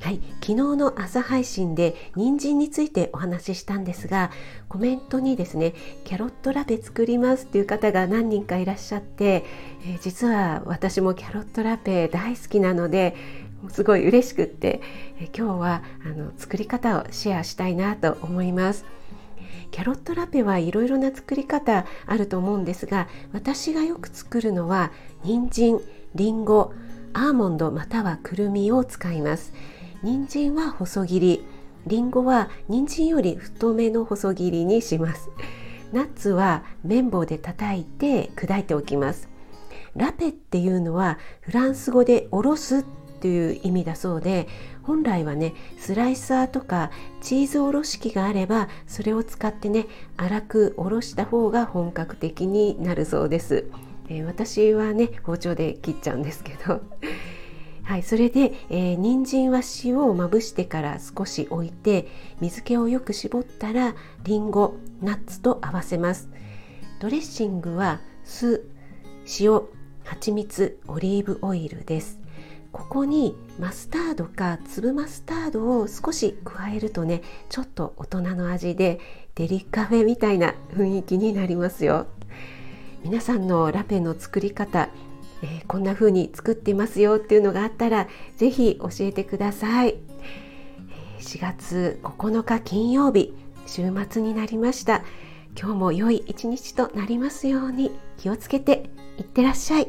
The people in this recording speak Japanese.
はい、昨日の朝配信で人参についてお話ししたんですがコメントにですねキャロットラペ作りますっていう方が何人かいらっしゃって、えー、実は私もキャロットラペ大好きなのですごい嬉しくって、えー、今日はあの作り方をシェアしたいなと思います。キャロットラペはいろいろな作り方あると思うんですが私がよく作るのは人参、りんご、アーモンドまたはくるみを使います。人参は細切り。りんごは人参より太めの細切りにします。ナッツは綿棒で叩いて砕いておきます。ラペっていうのはフランス語でおろすっていう意味だそうで本来はねスライサーとかチーズおろし器があればそれを使ってね粗くおろした方が本格的になるそうです、えー、私はね包丁で切っちゃうんですけど。はい、それで、えー、人参は塩をまぶしてから少し置いて水気をよく絞ったらりんごナッツと合わせます。ドレッシングは酢塩蜂蜜オリーブオイルです。ここにマスタードか粒マスタードを少し加えるとねちょっと大人の味でデリカフェみたいな雰囲気になりますよ。皆さんのラペの作り方えー、こんな風に作ってますよっていうのがあったら是非教えてください。え4月9日金曜日週末になりました。今日も良い一日となりますように気をつけていってらっしゃい。